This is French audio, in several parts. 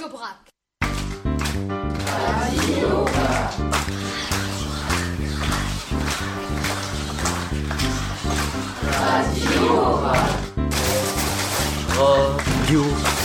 Radio Brac. Radio.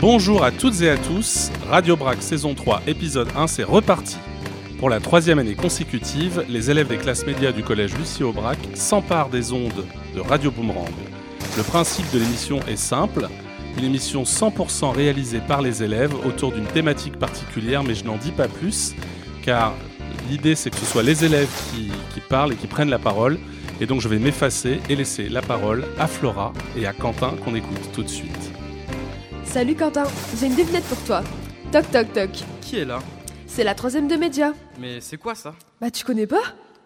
Bonjour à toutes et à tous, Radio Brac saison 3 épisode 1 c'est reparti. Pour la troisième année consécutive, les élèves des classes médias du collège Lucie Aubrac s'emparent des ondes de Radio Boomerang. Le principe de l'émission est simple, une émission 100% réalisée par les élèves autour d'une thématique particulière, mais je n'en dis pas plus, car l'idée c'est que ce soit les élèves qui parlent et qui prennent la parole, et donc je vais m'effacer et laisser la parole à Flora et à Quentin qu'on écoute tout de suite. Salut Quentin, j'ai une devinette pour toi. Toc toc toc. Qui est là? C'est la troisième de média. Mais c'est quoi ça? Bah tu connais pas?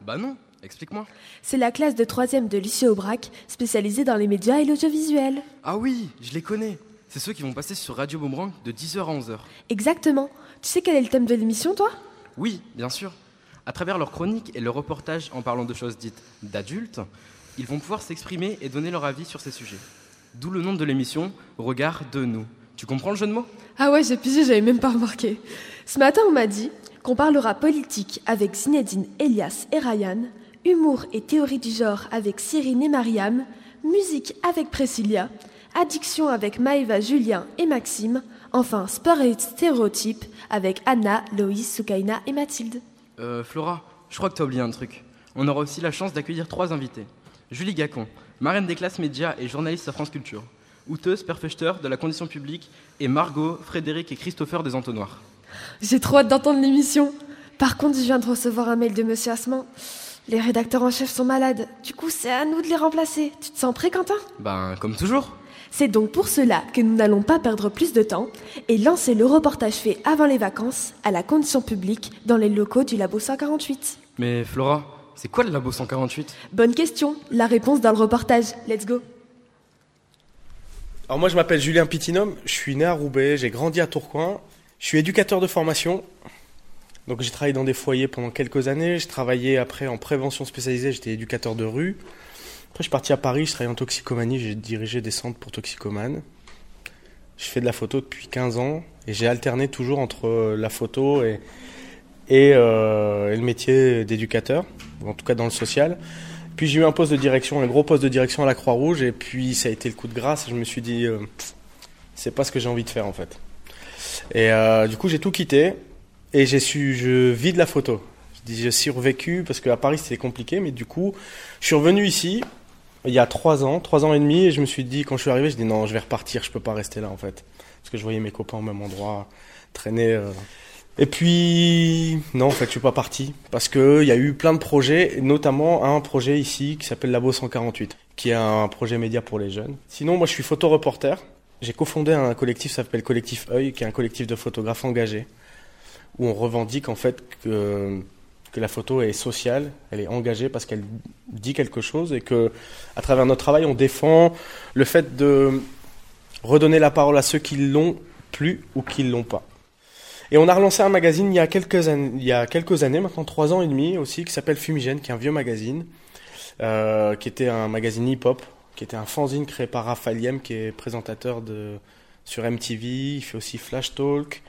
Bah non, explique-moi. C'est la classe de troisième de lycée Aubrac, spécialisée dans les médias et l'audiovisuel. Ah oui, je les connais. C'est ceux qui vont passer sur Radio Boomerang de 10h à 11h. Exactement. Tu sais quel est le thème de l'émission toi? Oui, bien sûr. À travers leurs chroniques et leurs reportages en parlant de choses dites d'adultes, ils vont pouvoir s'exprimer et donner leur avis sur ces sujets. D'où le nom de l'émission, Regard de nous. Tu comprends le jeu de mots? Ah ouais, j'ai pigé, j'avais même pas remarqué. Ce matin on m'a dit qu'on parlera politique avec Zinedine, Elias et Ryan, humour et théorie du genre avec Cyrine et Mariam, musique avec Priscilla, addiction avec Maëva, Julien et Maxime, enfin sport et stéréotypes avec Anna, Loïs, Soukaina et Mathilde. Euh, Flora, je crois que t'as oublié un truc. On aura aussi la chance d'accueillir trois invités. Julie Gacon, marraine des classes médias et journaliste à France Culture. Outeuse, perfecteur de la condition publique. Et Margot, Frédéric et Christopher des Entonnoirs. J'ai trop hâte d'entendre l'émission. Par contre, je viens de recevoir un mail de Monsieur Assement. Les rédacteurs en chef sont malades. Du coup, c'est à nous de les remplacer. Tu te sens prêt, Quentin? Ben, comme toujours. C'est donc pour cela que nous n'allons pas perdre plus de temps et lancer le reportage fait avant les vacances à la condition publique dans les locaux du Labo 148. Mais Flora, c'est quoi le Labo 148 Bonne question. La réponse dans le reportage. Let's go. Alors moi je m'appelle Julien Pitinum, je suis né à Roubaix, j'ai grandi à Tourcoing, je suis éducateur de formation. Donc j'ai travaillé dans des foyers pendant quelques années, j'ai travaillé après en prévention spécialisée, j'étais éducateur de rue. Après je suis parti à Paris, je travaille en toxicomanie, j'ai dirigé des centres pour toxicomanes. Je fais de la photo depuis 15 ans et j'ai alterné toujours entre euh, la photo et, et, euh, et le métier d'éducateur, en tout cas dans le social. Puis j'ai eu un poste de direction, un gros poste de direction à la Croix-Rouge, et puis ça a été le coup de grâce. Je me suis dit, euh, c'est pas ce que j'ai envie de faire en fait. Et euh, du coup, j'ai tout quitté, et j'ai su, je vis de la photo. Je dis, j'ai survécu parce qu'à Paris c'était compliqué, mais du coup, je suis revenu ici il y a trois ans, trois ans et demi, et je me suis dit, quand je suis arrivé, je dis non, je vais repartir, je peux pas rester là en fait, parce que je voyais mes copains au même endroit traîner. euh, et puis, non, en fait, je suis pas parti. Parce que il y a eu plein de projets, notamment un projet ici qui s'appelle Labo 148, qui est un projet média pour les jeunes. Sinon, moi, je suis photoreporter. J'ai cofondé un collectif, ça s'appelle Collectif Œil, qui est un collectif de photographes engagés, où on revendique, en fait, que, que la photo est sociale, elle est engagée parce qu'elle dit quelque chose et que, à travers notre travail, on défend le fait de redonner la parole à ceux qui l'ont plus ou qui l'ont pas. Et on a relancé un magazine il y a quelques années, quelques années maintenant trois ans et demi aussi, qui s'appelle Fumigène, qui est un vieux magazine, euh, qui était un magazine hip-hop, qui était un fanzine créé par Raphaël Yem, qui est présentateur sur MTV, il fait aussi Flash Talk.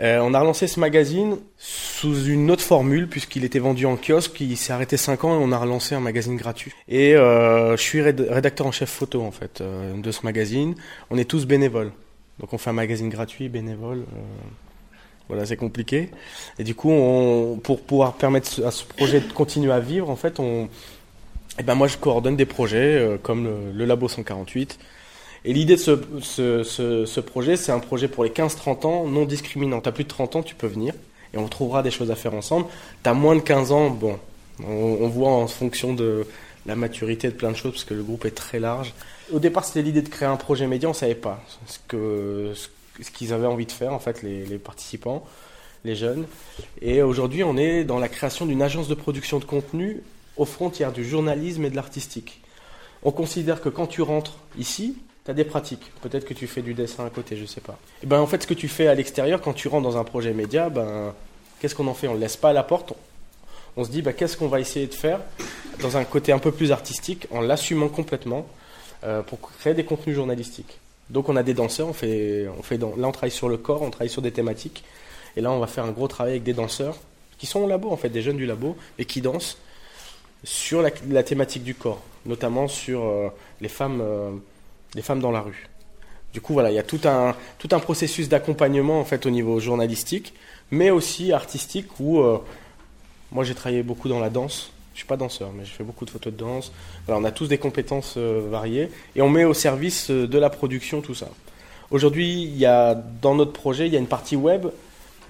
Euh, on a relancé ce magazine sous une autre formule puisqu'il était vendu en kiosque, il s'est arrêté 5 ans et on a relancé un magazine gratuit. Et euh, je suis réd- rédacteur en chef photo en fait euh, de ce magazine. On est tous bénévoles, donc on fait un magazine gratuit bénévole. voilà, c'est compliqué. Et du coup, pour pouvoir permettre à ce projet de continuer à vivre, en fait, eh ben moi, je coordonne des projets comme le, le Labo 148. Et l'idée de ce, ce, ce, projet, c'est un projet pour les 15-30 ans, non discriminant. T'as plus de 30 ans, tu peux venir et on trouvera des choses à faire ensemble. T'as moins de 15 ans, bon, on, voit en fonction de la maturité de plein de choses parce que le groupe est très large. Au départ, c'était l'idée de créer un projet média, on savait pas ce que ce qu'ils avaient envie de faire en fait les, les participants, les jeunes. Et aujourd'hui, on est dans la création d'une agence de production de contenu aux frontières du journalisme et de l'artistique. On considère que quand tu rentres ici, tu as des pratiques. Peut-être que tu fais du dessin à côté, je sais pas. Et ben en fait, ce que tu fais à l'extérieur, quand tu rentres dans un projet média, ben qu'est-ce qu'on en fait? On ne laisse pas à la porte. On, se dit, ben, qu'est-ce qu'on va essayer de faire dans un côté un peu plus artistique, en l'assumant complètement, euh, pour créer des contenus journalistiques. Donc on a des danseurs, on fait, on fait là on travaille sur le corps, on travaille sur des thématiques. Et là on va faire un gros travail avec des danseurs qui sont au labo en fait, des jeunes du labo, et qui dansent sur la, thématique du corps, notamment sur euh, les, femmes, euh, les femmes dans la rue. Du coup, voilà, il y a tout un, tout un processus d'accompagnement en fait au niveau journalistique, mais aussi artistique où euh, moi j'ai travaillé beaucoup dans la danse. Je suis pas danseur, mais j'ai fait beaucoup de photos de danse. on a tous des compétences variées et on met au service de la production tout ça. Aujourd'hui, il y a dans notre projet, il y a une partie web,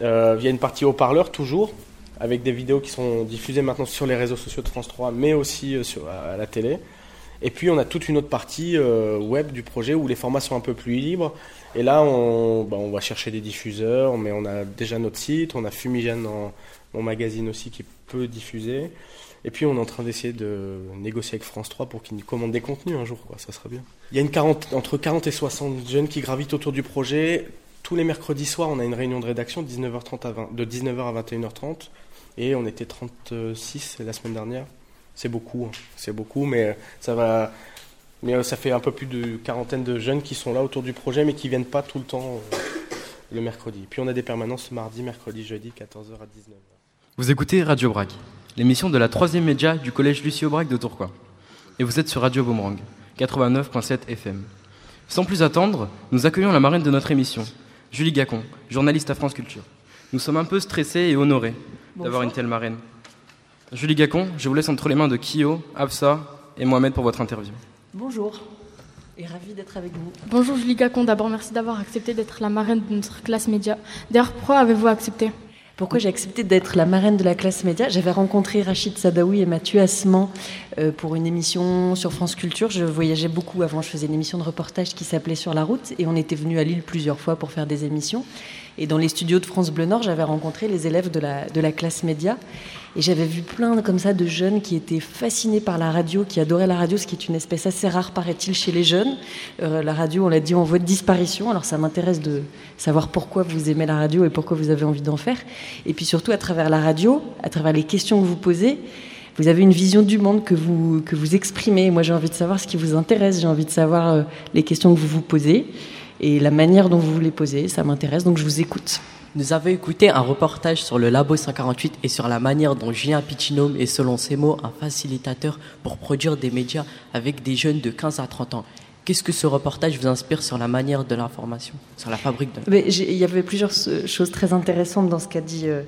il y a une partie haut-parleur toujours, avec des vidéos qui sont diffusées maintenant sur les réseaux sociaux de France 3, mais aussi euh, à, la télé. Et puis on a toute une autre partie euh, web du projet où les formats sont un peu plus libres. Et là, on, bah, on va chercher des diffuseurs, mais on a déjà notre site, on a Fumigène dans mon magazine aussi qui peut diffuser. Et puis on est en train d'essayer de négocier avec France 3 pour qu'ils nous commandent des contenus un jour, ça serait bien. Il y a une 40, entre 40 et 60 jeunes qui gravitent autour du projet. Tous les mercredis soirs, on a une réunion de rédaction de 19h30 à 20, de 19h à 21h30 et on était 36 la semaine dernière. C'est beaucoup, hein. c'est beaucoup, mais ça va. Mais euh, ça fait un peu plus de quarantaine de jeunes qui sont là autour du projet, mais qui viennent pas tout le temps euh, le mercredi. Puis on a des permanences mardi, mercredi, jeudi, 14h à 19h. Vous écoutez Radio Brac, l'émission de la troisième média du collège Lucie Aubrac de Tourcoing. Et vous êtes sur Radio Boomerang, 89.7 FM. Sans plus attendre, nous accueillons la marraine de notre émission, Julie Gacon, journaliste à France Culture. Nous sommes un peu stressés et honorés d'avoir une telle marraine. Julie Gacon, je vous laisse entre les mains de Kyo, Afsa et Mohamed pour votre interview. Bonjour et ravi d'être avec vous. Bonjour Julie Gacon, d'abord merci d'avoir accepté d'être la marraine de notre classe média. D'ailleurs, pourquoi avez-vous accepté? Pourquoi j'ai accepté d'être la marraine de la classe média? J'avais rencontré Rachid Sadaoui et Mathieu Asman euh, pour une émission sur France Culture. Je voyageais beaucoup avant, je faisais une émission de reportage qui s'appelait Sur la route et on était venu à Lille plusieurs fois pour faire des émissions. Et dans les studios de France Bleu Nord, j'avais rencontré les élèves de la, de la classe média. Et j'avais vu plein comme ça de jeunes qui étaient fascinés par la radio, qui adoraient la radio, ce qui est une espèce assez rare, paraît-il, chez les jeunes. Euh, la radio, on l'a dit, en voie de disparition. Alors ça m'intéresse de savoir pourquoi vous aimez la radio et pourquoi vous avez envie d'en faire. Et puis surtout, à travers la radio, à travers les questions que vous posez, vous avez une vision du monde que vous, que vous exprimez. Moi, j'ai envie de savoir ce qui vous intéresse, j'ai envie de savoir euh, les questions que vous vous posez et la manière dont vous les posez, ça m'intéresse, donc je vous écoute. Nous avons écouté un reportage sur le Labo 148 et sur la manière dont Julien Piccinome est, selon ses mots, un facilitateur pour produire des médias avec des jeunes de 15 à 30 ans. Qu'est-ce que ce reportage vous inspire sur la manière de l'information, sur la fabrique de Il y avait plusieurs choses très intéressantes dans ce qu'a dit, euh,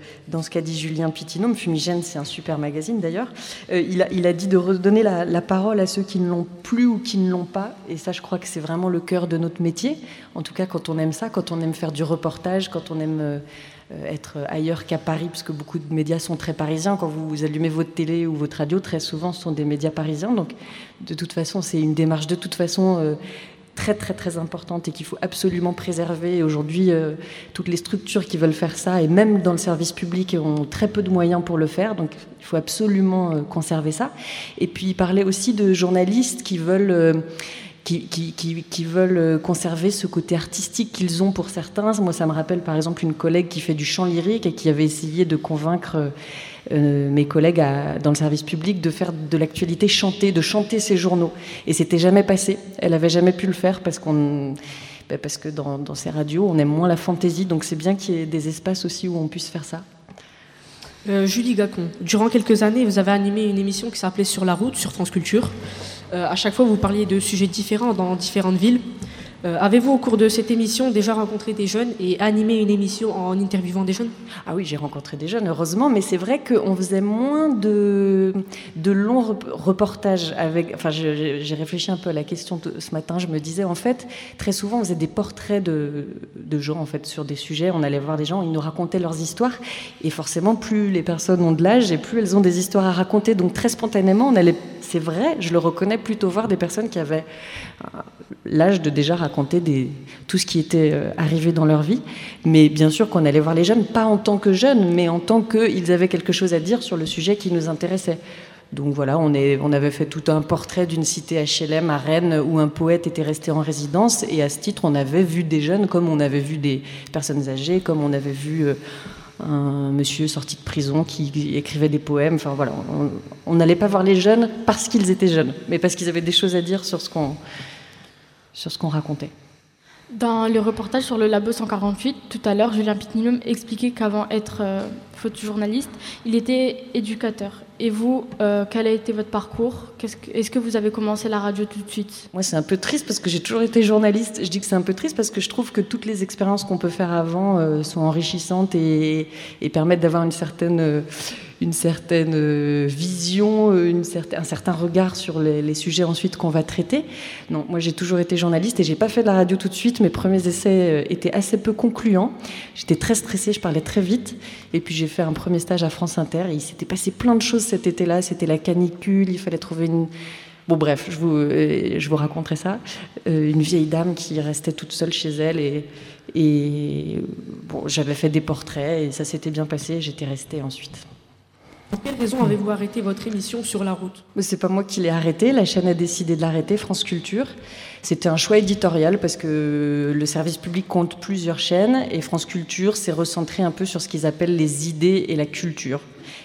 Julien Pitinum. Fumigène, c'est un super magazine d'ailleurs. Euh, il, a, dit de redonner la, parole à ceux qui ne l'ont plus ou qui ne l'ont pas. Et ça, je crois que c'est vraiment le cœur de notre métier. En tout cas, quand on aime ça, quand on aime faire du reportage, quand on aime euh, être ailleurs qu'à Paris, parce que beaucoup de médias sont très parisiens. Quand vous allumez votre télé ou votre radio, très souvent, ce sont des médias parisiens. Donc, de toute façon, c'est une démarche de toute façon euh, très, très, très importante et qu'il faut absolument préserver. Aujourd'hui, euh, toutes les structures qui veulent faire ça, et même dans le service public, ont très peu de moyens pour le faire. Donc, il faut absolument conserver ça. Et puis, parler aussi de journalistes qui veulent qui, veulent euh, conserver ce côté artistique qu'ils ont pour certains. Moi, ça me rappelle par exemple une collègue qui fait du chant lyrique et qui avait essayé de convaincre euh, euh, mes collègues dans le service public de faire de l'actualité chantée, de chanter ses journaux. Et c'était jamais passé. Elle avait jamais pu le faire parce qu'on ben, parce que dans, dans, ces radios, on aime moins la fantaisie, donc c'est bien qu'il y ait des espaces aussi où on puisse faire ça. Julie Gacon, durant quelques années, vous avez animé une émission qui s'appelait Sur la route sur France Culture. Euh, à chaque fois, vous parliez de sujets différents dans différentes villes. Euh, avez-vous, au cours de cette émission, déjà rencontré des jeunes et animé une émission en interviewant des jeunes? Ah oui, j'ai rencontré des jeunes, heureusement, mais c'est vrai qu'on faisait moins de, longs reportages. Avec, enfin, j'ai réfléchi un peu à la question ce matin. Je me disais, en fait, très souvent, on faisait des portraits de, de gens, en fait, sur des sujets. On allait voir des gens, ils nous racontaient leurs histoires. Et forcément, plus les personnes ont de l'âge et plus elles ont des histoires à raconter. Donc, très spontanément, on allait, c'est vrai, je le reconnais, plutôt voir des personnes qui avaient l'âge de déjà raconter tout ce qui était euh, arrivé dans leur vie. Mais bien sûr qu'on allait voir les jeunes, pas en tant que jeunes, mais en tant qu'ils avaient quelque chose à dire sur le sujet qui nous intéressait. Donc voilà, on, on avait fait tout un portrait d'une cité HLM à Rennes où un poète était resté en résidence. Et à ce titre, on avait vu des jeunes comme on avait vu des personnes âgées, comme on avait vu euh, un monsieur sorti de prison qui écrivait des poèmes. Enfin voilà, on n'allait pas voir les jeunes parce qu'ils étaient jeunes, mais parce qu'ils avaient des choses à dire sur ce qu'on sur ce qu'on racontait. Dans le reportage sur le Labo 148, tout à l'heure, Julien Pitnilum expliquait qu'avant être euh, photojournaliste, il était éducateur. Et vous, euh, quel a été votre parcours? Est-ce que, vous avez commencé la radio tout de suite? Moi, c'est un peu triste parce que j'ai toujours été journaliste. Je dis que c'est un peu triste parce que je trouve que toutes les expériences qu'on peut faire avant euh, sont enrichissantes et, et permettent d'avoir une certaine une certaine euh, vision, euh, un certain regard sur les, sujets ensuite qu'on va traiter. Non, moi j'ai toujours été journaliste et j'ai pas fait de la radio tout de suite. Mes premiers essais euh, étaient assez peu concluants. J'étais très stressée, je parlais très vite. Et puis j'ai fait un premier stage à France Inter et il s'était passé plein de choses cet été-là. C'était la canicule, il fallait trouver une Bon, bref, je vous, je vous raconterai ça. une vieille dame qui restait toute seule chez elle et, et bon, j'avais fait des portraits et ça s'était bien passé. J'étais restée ensuite. Pour quelle raison avez-vous arrêté votre émission sur la route? C'est pas moi qui l'ai arrêté. La chaîne a décidé de l'arrêter, France Culture. C'était un choix éditorial parce que le service public compte plusieurs chaînes et France Culture s'est recentré un peu sur ce qu'ils appellent les idées et la culture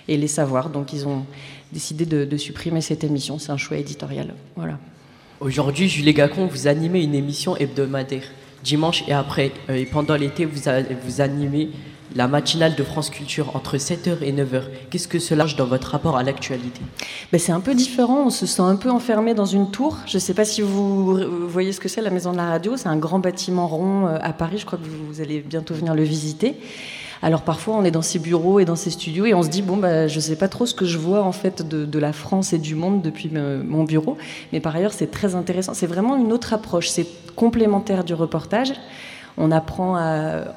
et les savoirs. Donc ils ont décidé de, supprimer cette émission. C'est un choix éditorial. Voilà. Aujourd'hui, Julie Gacon, vous animez une émission hebdomadaire dimanche et après. Euh, et pendant l'été, vous, vous animez la matinale de France Culture entre 7h et 9h. Qu'est-ce que cela change dans votre rapport à l'actualité? Ben, C'est un peu différent, on se sent un peu enfermé dans une tour. Je ne sais pas si vous voyez ce que c'est la Maison de la Radio, c'est un grand bâtiment rond euh, à Paris, je crois que vous allez bientôt venir le visiter. Alors parfois on est dans ces bureaux et dans ces studios et on se dit bon bah je sais pas trop ce que je vois en fait de, la France et du monde depuis mon bureau, mais par ailleurs c'est très intéressant. C'est vraiment une autre approche, c'est complémentaire du reportage. On apprend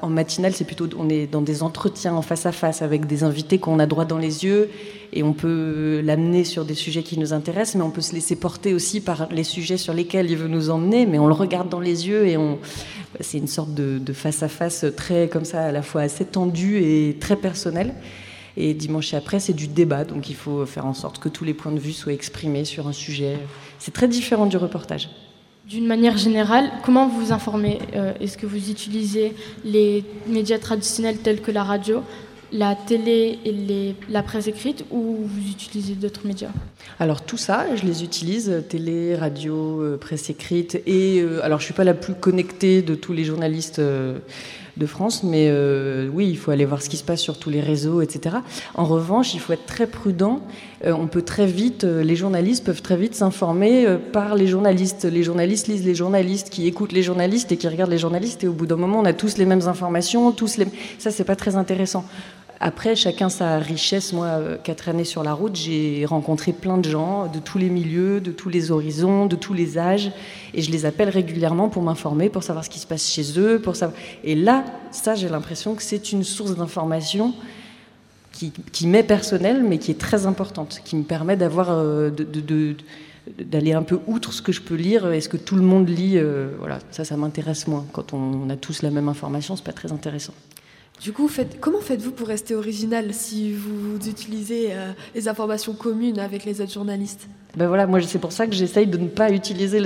en matinale, c'est plutôt, on est dans des entretiens en face à face avec des invités qu'on a droit dans les yeux et on peut l'amener sur des sujets qui nous intéressent, mais on peut se laisser porter aussi par les sujets sur lesquels il veut nous emmener, mais on le regarde dans les yeux et on, c'est une sorte de, face à face très comme ça, à la fois assez tendu et très personnel. Et dimanche après, c'est du débat, donc il faut faire en sorte que tous les points de vue soient exprimés sur un sujet. C'est très différent du reportage. D'une manière générale, comment vous informez euh, Est-ce que vous utilisez les médias traditionnels tels que la radio, la télé et la presse écrite ou vous utilisez d'autres médias? Alors tout ça, je les utilise, télé, radio, euh, presse écrite. Et euh, alors je suis pas la plus connectée de tous les journalistes de France, mais euh, oui, il faut aller voir ce qui se passe sur tous les réseaux, etc. En revanche, il faut être très prudent. Euh, on peut très vite, euh, les journalistes peuvent très vite s'informer par les journalistes. Les journalistes lisent les journalistes, qui écoutent les journalistes et qui regardent les journalistes, et au bout d'un moment, on a tous les mêmes informations, tous les. Ça, c'est pas très intéressant. Après, chacun sa richesse. Moi, euh, quatre années sur la route, j'ai rencontré plein de gens de tous les milieux, de tous les horizons, de tous les âges, et je les appelle régulièrement pour m'informer, pour savoir ce qui se passe chez eux, pour savoir. Et là, ça, j'ai l'impression que c'est une source d'information qui, m'est personnelle, mais qui est très importante, qui me permet d'avoir euh, d'aller un peu outre ce que je peux lire et ce que tout le monde lit. Euh, voilà, ça, ça m'intéresse moins. Quand on, a tous la même information, c'est pas très intéressant. Du coup, comment faites-vous pour rester original si vous utilisez euh, les informations communes avec les autres journalistes? Ben voilà, moi c'est pour ça que j'essaye de ne pas utiliser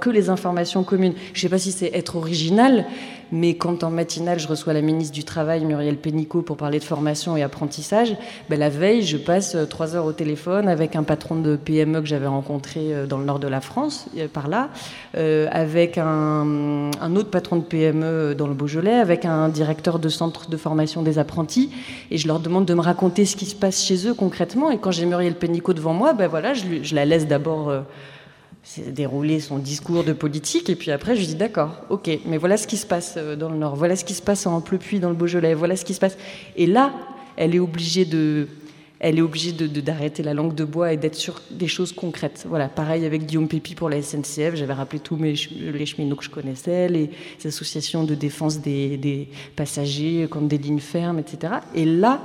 que les informations communes. Je ne sais pas si c'est être original, mais quand en matinale je reçois la ministre du Travail, Muriel Pénicaud, pour parler de formation et apprentissage, ben la veille je passe euh, trois heures au téléphone avec un patron de PME que j'avais rencontré euh, dans le nord de la France, euh, par là, avec un, autre patron de PME dans le Beaujolais, avec un directeur de centre de formation des apprentis, et je leur demande de me raconter ce qui se passe chez eux concrètement. Et quand j'ai Muriel Pénicaud devant moi, ben voilà, je, je la laisse d'abord euh, dérouler son discours de politique, et puis après, je dis d'accord, ok, mais voilà ce qui se passe euh, dans le Nord, voilà ce qui se passe en Pleupuis, dans le Beaujolais, voilà ce qui se passe. Et là, elle est obligée de, elle est obligée de, d'arrêter la langue de bois et d'être sur des choses concrètes. Voilà, pareil avec Guillaume Pépi pour la SNCF, j'avais rappelé tous mes, les cheminots que je connaissais, les associations de défense des, des passagers comme des lignes fermes, etc. Et là,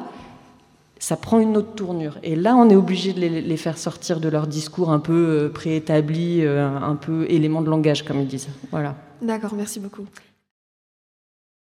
ça prend une autre tournure. Et là, on est obligé de les, faire sortir de leur discours un peu euh, préétabli, euh, un peu élément de langage, comme ils disent. Voilà. D'accord, merci beaucoup.